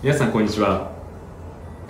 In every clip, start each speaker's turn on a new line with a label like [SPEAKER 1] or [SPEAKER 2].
[SPEAKER 1] 皆さんこんにちは。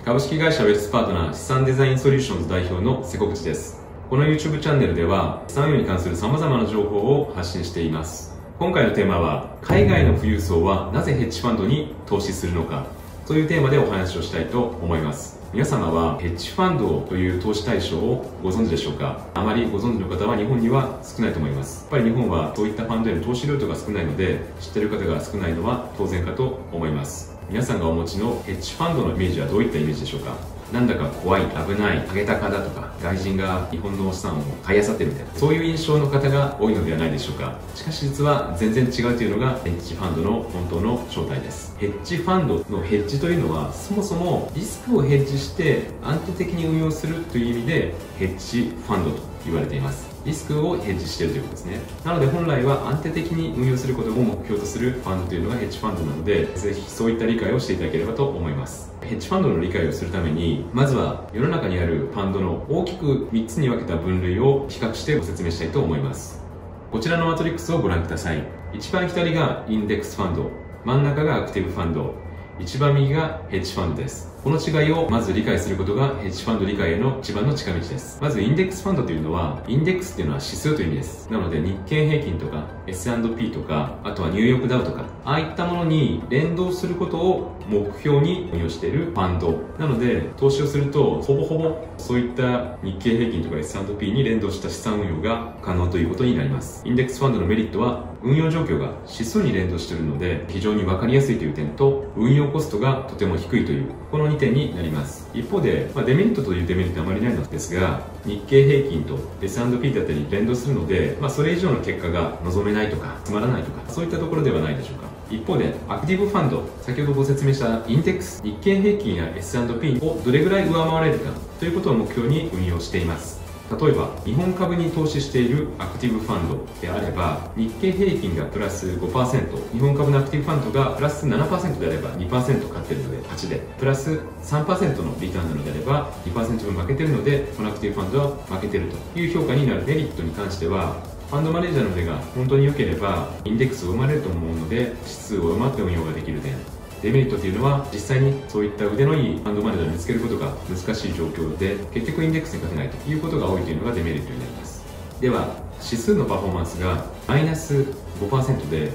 [SPEAKER 1] 株式会社ウェスパートナー資産デザインソリューションズ代表の瀬古口です。この YouTube チャンネルでは資産運用に関する様々な情報を発信しています。今回のテーマは海外の富裕層はなぜヘッジファンドに投資するのか。というテーマでお話をしたいと思います。皆様はヘッジファンドという投資対象をご存知でしょうか。あまりご存知の方は日本には少ないと思います。やっぱり日本はそういったファンドへの投資ルートが少ないので知ってる方が少ないのは当然かと思います。皆さんがお持ちのヘッジファンドのイメージはどういったイメージでしょうか？なんだか怖い、危ない、ハゲタカだとか、外人が日本の資産を買い漁ってるみたいな、そういう印象の方が多いのではないでしょうか？しかし実は全然違うというのがヘッジファンドの本当の正体です。ヘッジファンドのヘッジというのは、そもそもリスクをヘッジして安定的に運用するという意味で、ヘッジファンドと言われています。リスクをヘッジしているということですね。なので本来は安定的に運用することを目標とするファンドというのがヘッジファンドなので、ぜひそういった理解をしていただければと思います。ヘッジファンドの理解をするために、まずは世の中にあるファンドの大きく3つに分けた分類を比較してご説明したいと思います。こちらのマトリックスをご覧ください。一番左がインデックスファンド、真ん中がアクティブファンド、一番右がヘッジファンドです。この違いをまず理解することがヘッジファンド理解への一番の近道です。まずインデックスファンドというのは、インデックスっていうのは指数という意味です。なので日経平均とか S&P とか、あとはニューヨークダウとか、ああいったものに連動することを目標に運用しているファンド。なので、投資をすると、ほぼほぼそういった日経平均とか S&P に連動した資産運用が可能ということになります。インデックスファンドのメリットは、運用状況が指数に連動しているので、非常にわかりやすいという点と、運用コストがとても低いという、この2点になります。一方で、まあ、デメリットというデメリットはあまりないのですが、日経平均と S&P だったり連動するので、まあ、それ以上の結果が望めないとか、つまらないとか、そういったところではないでしょうか。一方で、アクティブファンド、先ほどご説明したインデックス、日経平均や S&P をどれぐらい上回れるかということを目標に運用しています。例えば日本株に投資しているアクティブファンドであれば日経平均がプラス5%日本株のアクティブファンドがプラス7%であれば2%買ってるので8でプラス3%のリターンなのであれば2%分負けてるのでこのアクティブファンドは負けてるという評価になるメリットに関してはファンドマネージャーの腕が本当に良ければインデックスを生まれると思うので指数を上回って運用ができる点。デメリットというのは実際にそういった腕のいいファンドマネージャーを見つけることが難しい状況で結局インデックスに勝てないということが多いというのがデメリットになります。では指数のパフォーマンスがマイナス5%で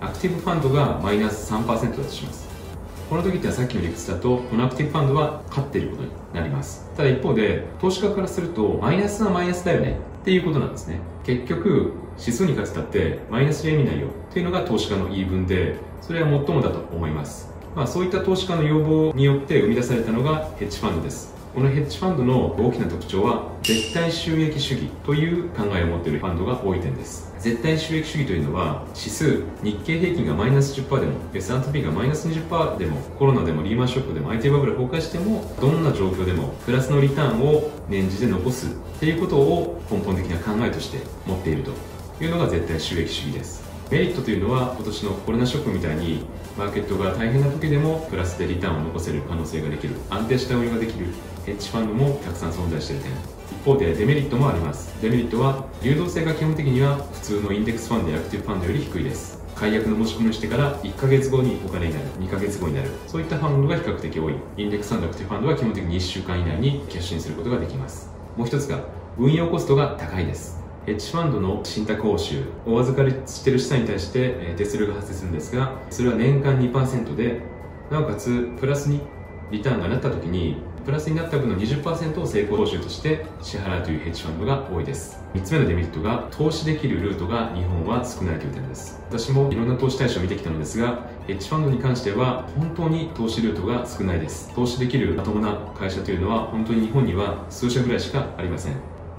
[SPEAKER 1] アクティブファンドがマイナス3%だとします。この時ってさっきの理屈だとこのアクティブファンドは勝っていることになります。ただ一方で投資家からするとマイナスはマイナスだよねっていうことなんですね。結局指数に勝つたってマイナスじゃ意味ないよというのが投資家の言い分でそれは最もだと思います。まあ、そういった投資家の要望によって生み出されたのがヘッジファンドです。このヘッジファンドの大きな特徴は絶対収益主義という考えを持っているファンドが多い点です。絶対収益主義というのは指数日経平均がマイナス10%でも S&P がマイナス20%でもコロナでもリーマンショックでも IT バブル崩壊してもどんな状況でもプラスのリターンを年次で残すっていうことを根本的な考えとして持っていると。いうのが絶対収益主義です。メリットというのは今年のコロナショックみたいにマーケットが大変な時でもプラスでリターンを残せる可能性ができる。安定した運用ができるヘッジファンドもたくさん存在している点。一方でデメリットもあります。デメリットは流動性が基本的には普通のインデックスファンドやアクティブファンドより低いです。解約の申し込みをしてから1ヶ月後にお金になる2ヶ月後になる。そういったファンドが比較的多い。インデックスファンドアクティブファンドは基本的に1週間以内にキャッシュインすることができます。もう一つが運用コストが高いです。ヘッジファンドの信託報酬、お預かりしている資産に対して手数料が発生するんですが、それは年間2%で、なおかつプラスにリターンがなった時に、プラスになった分の20%を成功報酬として支払うというヘッジファンドが多いです。3つ目のデメリットが、投資できるルートが日本は少ないという点です。私もいろんな投資対象を見てきたのですが、ヘッジファンドに関しては本当に投資ルートが少ないです。投資できるまともな会社というのは本当に日本には数社ぐらいしかありません。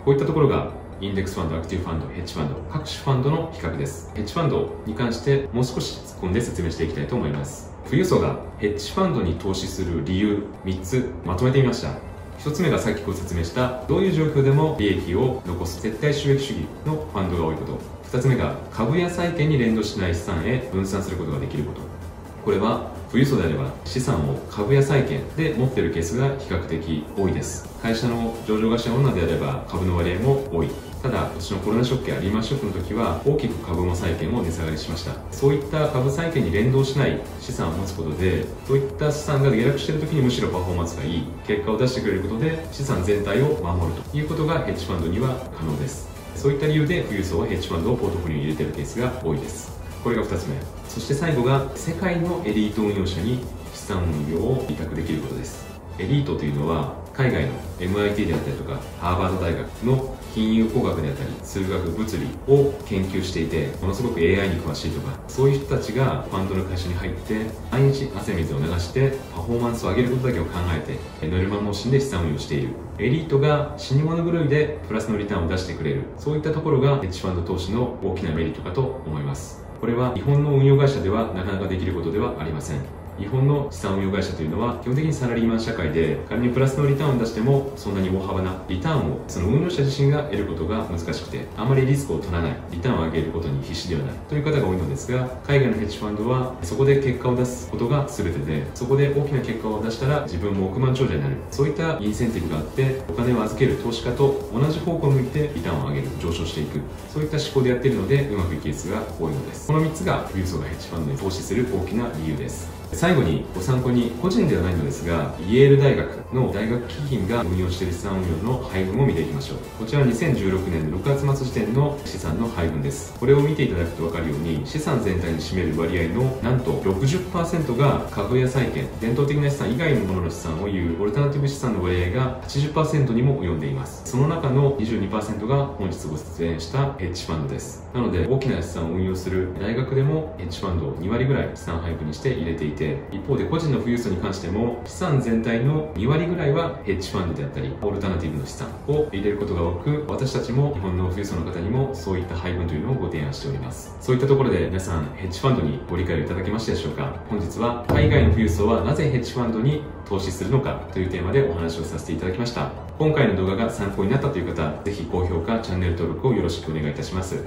[SPEAKER 1] こういったところがインデックスファンド、アクティブファンド、ヘッジファンド、各種ファンドの比較です。ヘッジファンドに関してもう少し突っ込んで説明していきたいと思います。富裕層がヘッジファンドに投資する理由3つまとめてみました。1つ目がさっきご説明したどういう状況でも利益を残す絶対収益主義のファンドが多いこと2つ目が株や債券に連動しない資産へ分散することができることこれは富裕層であれば資産を株や債券で持っているケースが比較的多いです。会社の上場会社オーナーであれば株の割合も多い。ただ今年のコロナショックやリーマンショックの時は大きく株も債券も値下がりしました。そういった株債券に連動しない資産を持つことでそういった資産が下落している時にむしろパフォーマンスがいい結果を出してくれることで資産全体を守るということがヘッジファンドには可能です。そういった理由で富裕層はヘッジファンドをポートフォリオに入れているケースが多いです。これが2つ目。そして最後が世界のエリート運用者に資産運用を委託できることです。エリートというのは海外の MIT であったりとかハーバード大学の金融工学であったり数学物理を研究していてものすごく AI に詳しいとかそういう人たちがファンドの会社に入って毎日汗水を流してパフォーマンスを上げることだけを考えてノルマモーシンで資産運用している。エリートが死に物狂いでプラスのリターンを出してくれる。そういったところがヘッジファンド投資の大きなメリットかと思います。これは日本の運用会社ではなかなかできることではありません。日本の資産運用会社というのは基本的にサラリーマン社会で仮にプラスのリターンを出してもそんなに大幅なリターンをその運用者自身が得ることが難しくてあまりリスクを取らないリターンを上げることに必死ではないという方が多いのですが海外のヘッジファンドはそこで結果を出すことが全てでそこで大きな結果を出したら自分も億万長者になるそういったインセンティブがあってお金を預ける投資家と同じ方向を向いてリターンを上げる上昇していくそういった思考でやっているのでうまくいくケースが多いのです。この3つが富裕層がヘッジファンドに投資する大きな理由です。最後にご参考に個人ではないのですがイェール大学の大学基金が運用している資産運用の配分を見ていきましょう。こちらは2016年6月末時点の資産の配分です。これを見ていただくと分かるように資産全体に占める割合のなんと60%が株や債券伝統的な資産以外のものの資産をいうオルタナティブ資産の割合が80%にも及んでいます。その中の22%が本日ご出演したヘッジファンドです。なので大きな資産を運用する大学でもヘッジファンドを2割ぐらい資産配分にして入れていてて一方で個人の富裕層に関しても資産全体の2割ぐらいはヘッジファンドであったりオルタナティブの資産を入れることが多く私たちも日本の富裕層の方にもそういった配分というのをご提案しております。そういったところで皆さんヘッジファンドにご理解をいただけましたでしょうか？本日は海外の富裕層はなぜヘッジファンドに投資するのか？というテーマでお話をさせていただきました。今回の動画が参考になったという方ぜひ高評価チャンネル登録をよろしくお願いいたします。